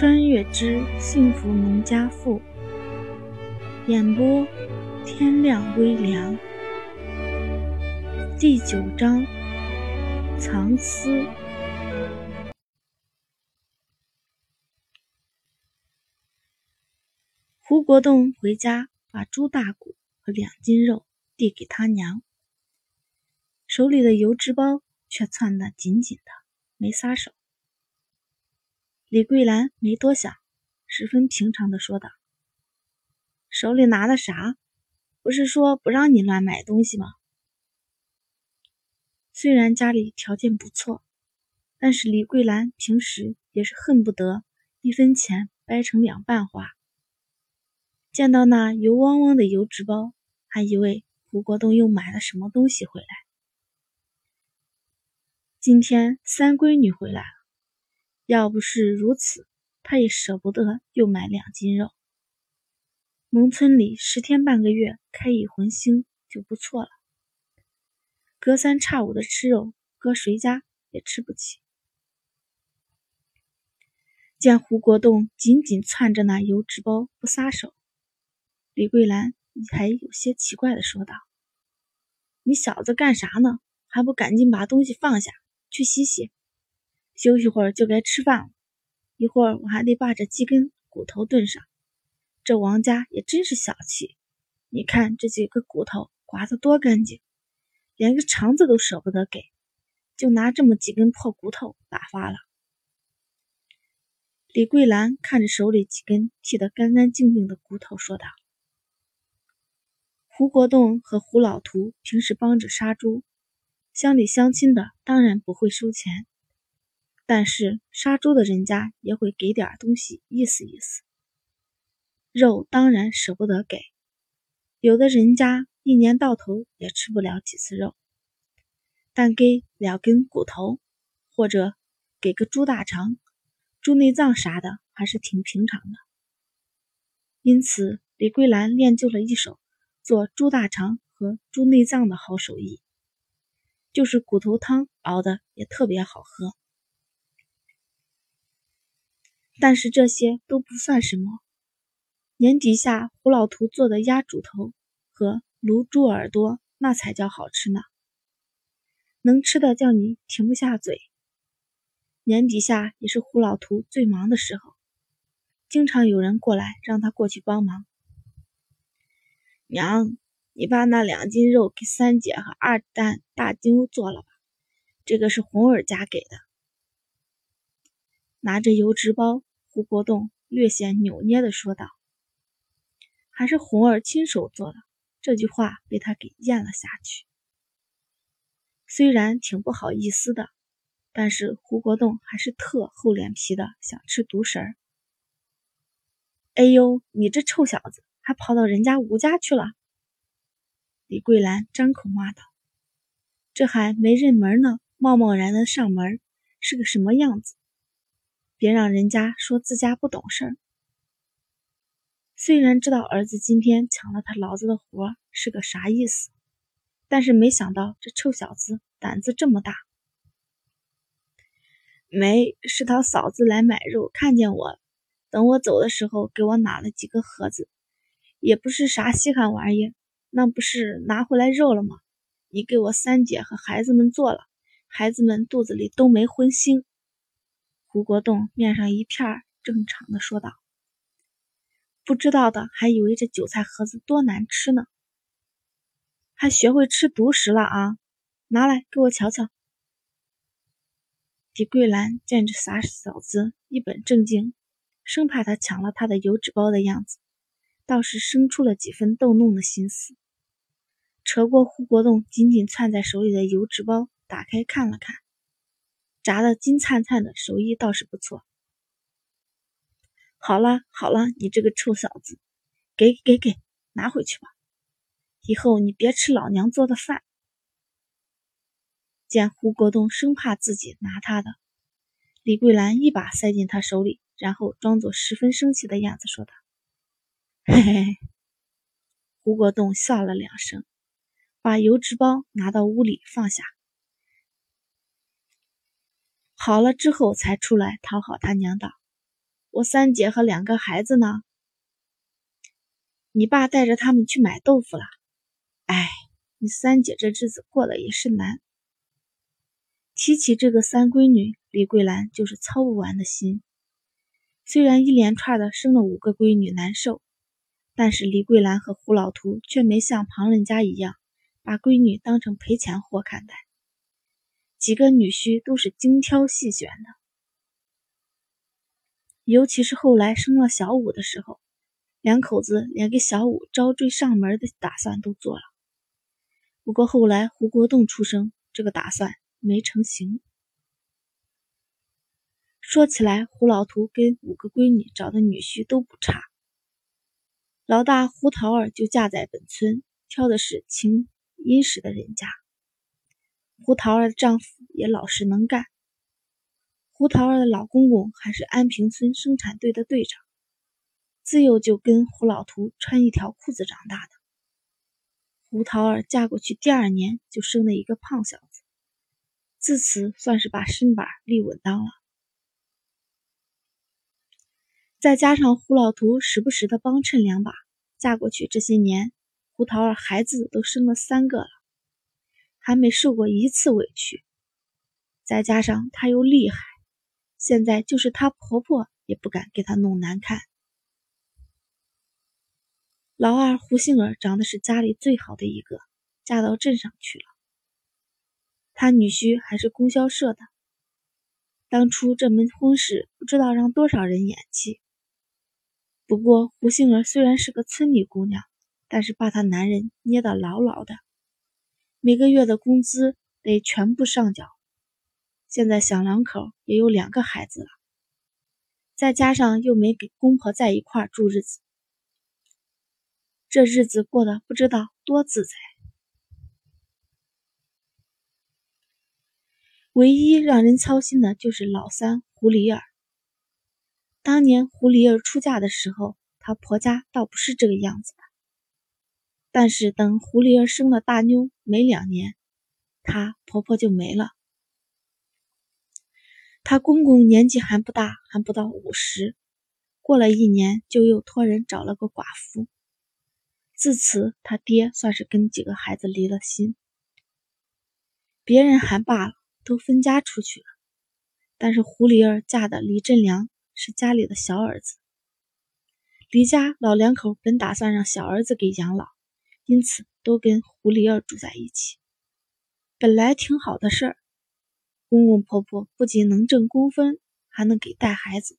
穿越之幸福农家妇，演播天亮微凉，第九章藏私。胡国栋回家，把猪大骨和两斤肉递给他娘，手里的油纸包却攥得紧紧的，没撒手。李桂兰没多想，十分平常的说道：“手里拿的啥？不是说不让你乱买东西吗？”虽然家里条件不错，但是李桂兰平时也是恨不得一分钱掰成两半花。见到那油汪汪的油纸包，还以为胡国栋又买了什么东西回来。今天三闺女回来了。要不是如此，他也舍不得又买两斤肉。农村里十天半个月开一荤腥就不错了，隔三差五的吃肉，搁谁家也吃不起。见胡国栋紧紧攥着那油纸包不撒手，李桂兰还有些奇怪的说道：“你小子干啥呢？还不赶紧把东西放下，去洗洗。”休息会儿就该吃饭了，一会儿我还得把这几根骨头炖上。这王家也真是小气，你看这几个骨头刮得多干净，连个肠子都舍不得给，就拿这么几根破骨头打发了。李桂兰看着手里几根剃得干干净净的骨头，说道：“胡国栋和胡老图平时帮着杀猪，乡里乡亲的当然不会收钱。”但是杀猪的人家也会给点东西意思意思，肉当然舍不得给，有的人家一年到头也吃不了几次肉，但给两根骨头或者给个猪大肠、猪内脏啥的还是挺平常的。因此，李桂兰练就了一手做猪大肠和猪内脏的好手艺，就是骨头汤熬的也特别好喝。但是这些都不算什么，年底下胡老图做的鸭煮头和卤猪耳朵，那才叫好吃呢，能吃的叫你停不下嘴。年底下也是胡老图最忙的时候，经常有人过来让他过去帮忙。娘，你把那两斤肉给三姐和二蛋大妞做了吧，这个是红儿家给的。拿着油纸包。胡国栋略显扭捏的说道：“还是红儿亲手做的。”这句话被他给咽了下去。虽然挺不好意思的，但是胡国栋还是特厚脸皮的想吃独食儿。哎呦，你这臭小子，还跑到人家吴家去了！李桂兰张口骂道：“这还没认门呢，贸贸然的上门，是个什么样子？”别让人家说自家不懂事儿。虽然知道儿子今天抢了他老子的活是个啥意思，但是没想到这臭小子胆子这么大。没，是他嫂子来买肉，看见我，等我走的时候给我拿了几个盒子，也不是啥稀罕玩意，那不是拿回来肉了吗？你给我三姐和孩子们做了，孩子们肚子里都没荤腥。胡国栋面上一片正常的说道：“不知道的还以为这韭菜盒子多难吃呢，还学会吃独食了啊！拿来给我瞧瞧。”李桂兰见这傻小子一本正经，生怕他抢了他的油纸包的样子，倒是生出了几分逗弄的心思，扯过胡国栋紧紧攥在手里的油纸包，打开看了看。炸的金灿灿的，手艺倒是不错。好了好了，你这个臭小子，给给给，拿回去吧。以后你别吃老娘做的饭。见胡国栋生怕自己拿他的，李桂兰一把塞进他手里，然后装作十分生气的样子说道：“嘿嘿嘿。”胡国栋笑了两声，把油纸包拿到屋里放下。好了之后才出来讨好他娘道：“我三姐和两个孩子呢？你爸带着他们去买豆腐了。哎，你三姐这日子过得也是难。提起这个三闺女，李桂兰就是操不完的心。虽然一连串的生了五个闺女难受，但是李桂兰和胡老图却没像旁人家一样，把闺女当成赔钱货看待。几个女婿都是精挑细选的，尤其是后来生了小五的时候。两口子连给小五招赘上门的打算都做了，不过后来胡国栋出生，这个打算没成型。说起来，胡老图跟五个闺女找的女婿都不差，老大胡桃儿就嫁在本村，挑的是清殷实的人家。胡桃儿的丈夫也老实能干，胡桃儿的老公公还是安平村生产队的队长。自幼就跟胡老图穿一条裤子长大的胡桃儿嫁过去第二年就生了一个胖小子，自此算是把身板立稳当了。再加上胡老图时不时的帮衬两把，嫁过去这些年，胡桃儿孩子都生了三个了，还没受过一次委屈。再加上她又厉害，现在就是她婆婆也不敢给她弄难看。老二胡杏儿长得是家里最好的一个，嫁到镇上去了。他女婿还是供销社的。当初这门婚事不知道让多少人眼气。不过胡杏儿虽然是个村里姑娘，但是把她男人捏得牢牢的，每个月的工资得全部上缴。现在小两口也有两个孩子了，再加上又没给公婆在一块住日子。这日子过得不知道多自在。唯一让人操心的就是老三胡里儿。当年胡梨儿出嫁的时候，她婆家倒不是这个样子的。但是等胡梨儿生了大妞没两年，她婆婆就没了。她公公年纪还不大，还不到五十，过了一年就又托人找了个寡妇。自此，他爹算是跟几个孩子离了心。别人还罢了，都分家出去了。但是胡梨儿嫁的李振良是家里的小儿子，李家老两口本打算让小儿子给养老，因此都跟胡梨儿住在一起。本来挺好的事儿，公公婆婆不仅能挣工分，还能给带孩子。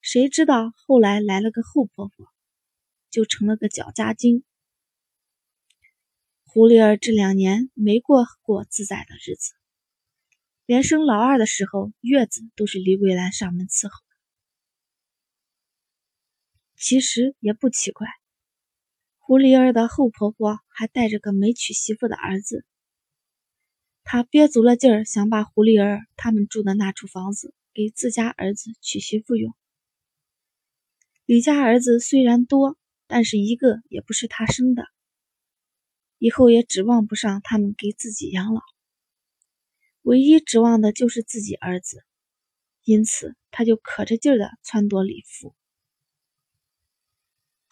谁知道后来来了个后婆婆。就成了个搅家精。胡丽儿这两年没过过自在的日子，连生老二的时候，月子都是李桂兰上门伺候。其实也不奇怪，胡丽儿的后婆婆还带着个没娶媳妇的儿子，她憋足了劲儿，想把胡丽儿他们住的那处房子给自家儿子娶媳妇用。李家儿子虽然多。但是一个也不是他生的，以后也指望不上他们给自己养老，唯一指望的就是自己儿子，因此他就可着劲儿的撺掇李福。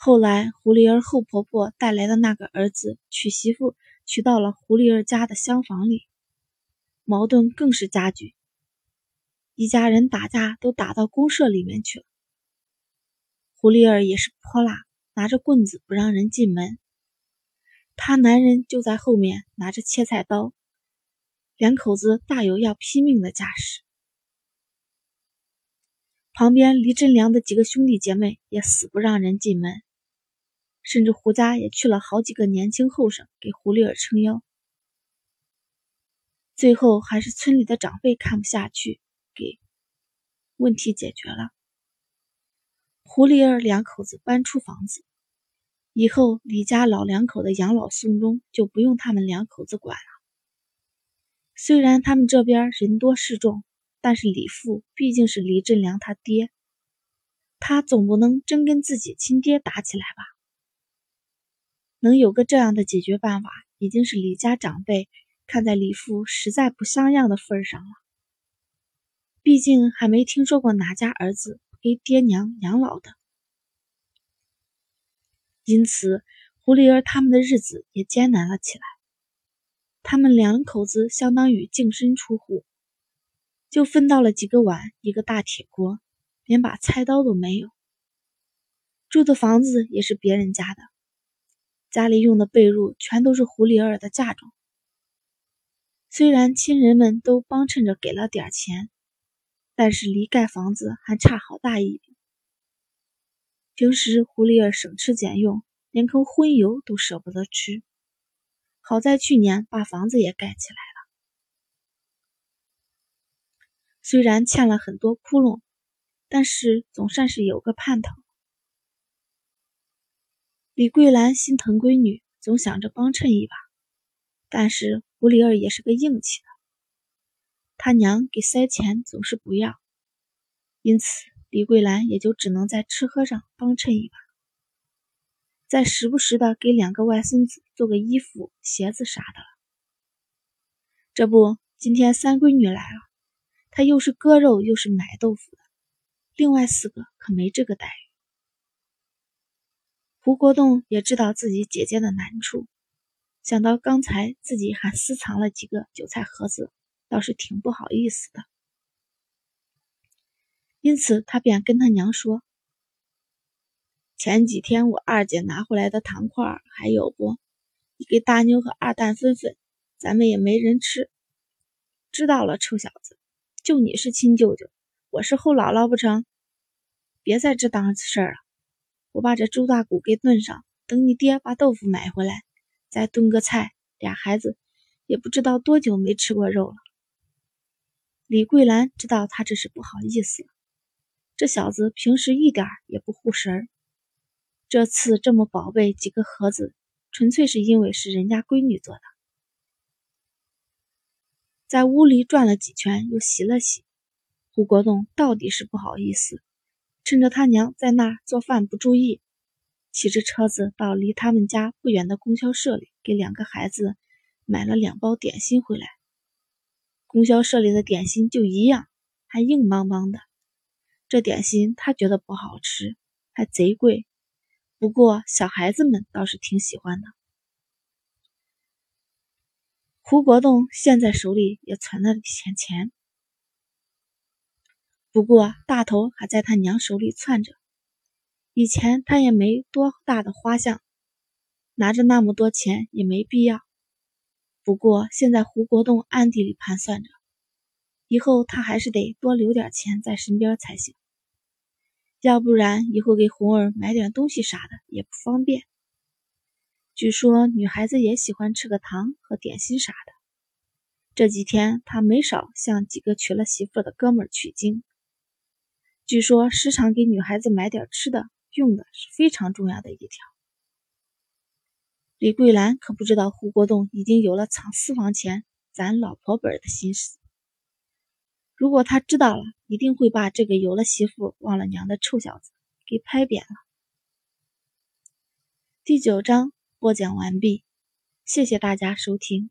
后来胡丽儿后婆婆带来的那个儿子娶媳妇娶到了胡丽儿家的厢房里，矛盾更是加剧，一家人打架都打到公社里面去了。胡丽儿也是泼辣。拿着棍子不让人进门，他男人就在后面拿着切菜刀，两口子大有要拼命的架势。旁边李真良的几个兄弟姐妹也死不让人进门，甚至胡家也去了好几个年轻后生给胡丽儿撑腰。最后还是村里的长辈看不下去，给问题解决了。胡丽儿两口子搬出房子以后，李家老两口的养老送终就不用他们两口子管了。虽然他们这边人多势众，但是李父毕竟是李振良他爹，他总不能真跟自己亲爹打起来吧？能有个这样的解决办法，已经是李家长辈看在李父实在不像样的份上了。毕竟还没听说过哪家儿子。给爹娘养老的。因此，狐狸儿他们的日子也艰难了起来。他们两口子相当于净身出户，就分到了几个碗、一个大铁锅，连把菜刀都没有。住的房子也是别人家的，家里用的被褥全都是狐狸儿的嫁妆。虽然亲人们都帮衬着给了点钱，但是离盖房子还差好大一笔。平时狐狸儿省吃俭用，连口荤油都舍不得吃。好在去年把房子也盖起来了，虽然欠了很多窟窿，但是总算是有个盼头。李桂兰心疼闺女，总想着帮衬一把，但是狐狸儿也是个硬气的，他娘给塞钱总是不要，因此。李桂兰也就只能在吃喝上帮衬一把，再时不时的给两个外孙子做个衣服、鞋子啥的了。这不，今天三闺女来了，她又是割肉又是买豆腐的，另外四个可没这个待遇。胡国栋也知道自己姐姐的难处，想到刚才自己还私藏了几个韭菜盒子，倒是挺不好意思的。因此，他便跟他娘说：“前几天我二姐拿回来的糖块还有不？你给大妞和二蛋分分，咱们也没人吃。知道了，臭小子，就你是亲舅舅，我是后姥姥不成？别在这当事儿了，我把这猪大骨给炖上，等你爹把豆腐买回来，再炖个菜。俩孩子也不知道多久没吃过肉了。”李桂兰知道他这是不好意思。这小子平时一点也不护神儿，这次这么宝贝几个盒子，纯粹是因为是人家闺女做的。在屋里转了几圈，又洗了洗。胡国栋到底是不好意思，趁着他娘在那做饭不注意，骑着车子到离他们家不远的供销社里，给两个孩子买了两包点心回来。供销社里的点心就一样，还硬邦邦的。这点心他觉得不好吃，还贼贵。不过小孩子们倒是挺喜欢的。胡国栋现在手里也存了些钱，不过大头还在他娘手里攥着。以前他也没多大的花相，拿着那么多钱也没必要。不过现在胡国栋暗地里盘算着，以后他还是得多留点钱在身边才行。要不然以后给红儿买点东西啥的也不方便。据说女孩子也喜欢吃个糖和点心啥的。这几天他没少向几个娶了媳妇的哥们儿取经。据说时常给女孩子买点吃的用的是非常重要的一条。李桂兰可不知道胡国栋已经有了藏私房钱攒老婆本的心思。如果他知道了，一定会把这个有了媳妇忘了娘的臭小子给拍扁了。第九章播讲完毕，谢谢大家收听。